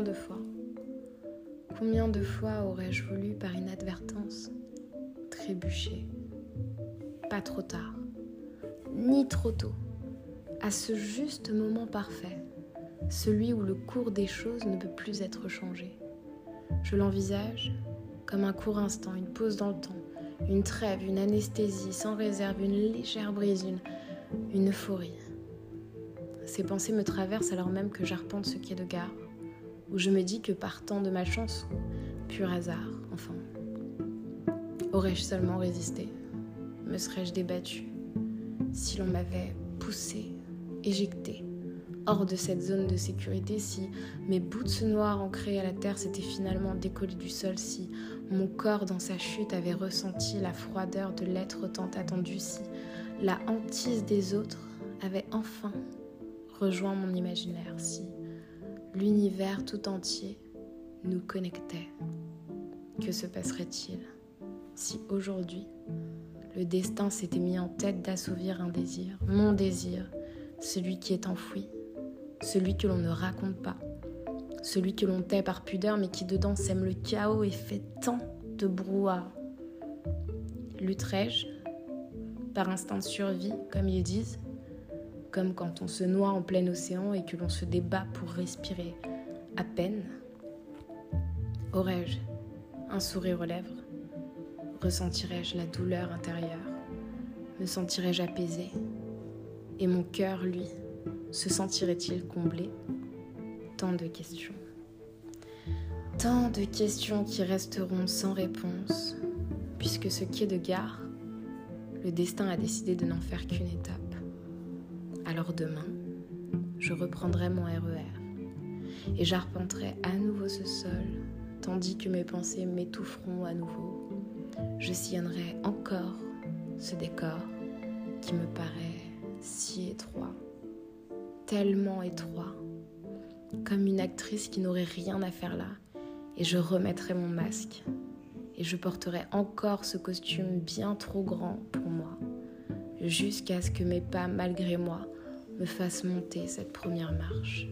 de fois Combien de fois aurais-je voulu, par inadvertance, trébucher Pas trop tard, ni trop tôt, à ce juste moment parfait, celui où le cours des choses ne peut plus être changé? Je l'envisage comme un court instant, une pause dans le temps, une trêve, une anesthésie sans réserve, une légère brise, une, euphorie. Ces pensées me traversent alors même que j'arpente ce quai de gare, où je me dis que partant de ma chance ou pur hasard, enfin, aurais-je seulement résisté? Me serais-je débattu? Si l'on m'avait poussé, éjecté hors de cette zone de sécurité, si mes boots noirs ancrés à la terre s'étaient finalement décollés du sol, si mon corps dans sa chute avait ressenti la froideur de l'être tant attendu, si la hantise des autres avait enfin rejoint mon imaginaire, si l'univers tout entier nous connectait. Que se passerait-il si aujourd'hui le destin s'était mis en tête d'assouvir un désir, mon désir, celui qui est enfoui, celui que l'on ne raconte pas, celui que l'on tait par pudeur mais qui dedans sème le chaos et fait tant de brouhaha? Lutterai-je par instinct de survie, comme ils disent, comme quand on se noie en plein océan et que l'on se débat pour respirer à peine. Aurais-je un sourire aux lèvres? Ressentirais-je la douleur intérieure? Me sentirais-je apaisé Et mon cœur, lui, se sentirait-il comblé? Tant de questions. Tant de questions qui resteront sans réponse, puisque ce quai de gare, le destin a décidé de n'en faire qu'une étape. Alors demain, je reprendrai mon RER e et j'arpenterai à nouveau ce sol, tandis que mes pensées m'étoufferont à nouveau. Je sillonnerai encore ce décor qui me paraît si étroit, tellement étroit, comme une actrice qui n'aurait rien à faire là, et je remettrai mon masque, et je porterai encore ce costume bien trop grand pour moi, jusqu'à ce que mes pas, malgré moi, me fasse monter cette première marche.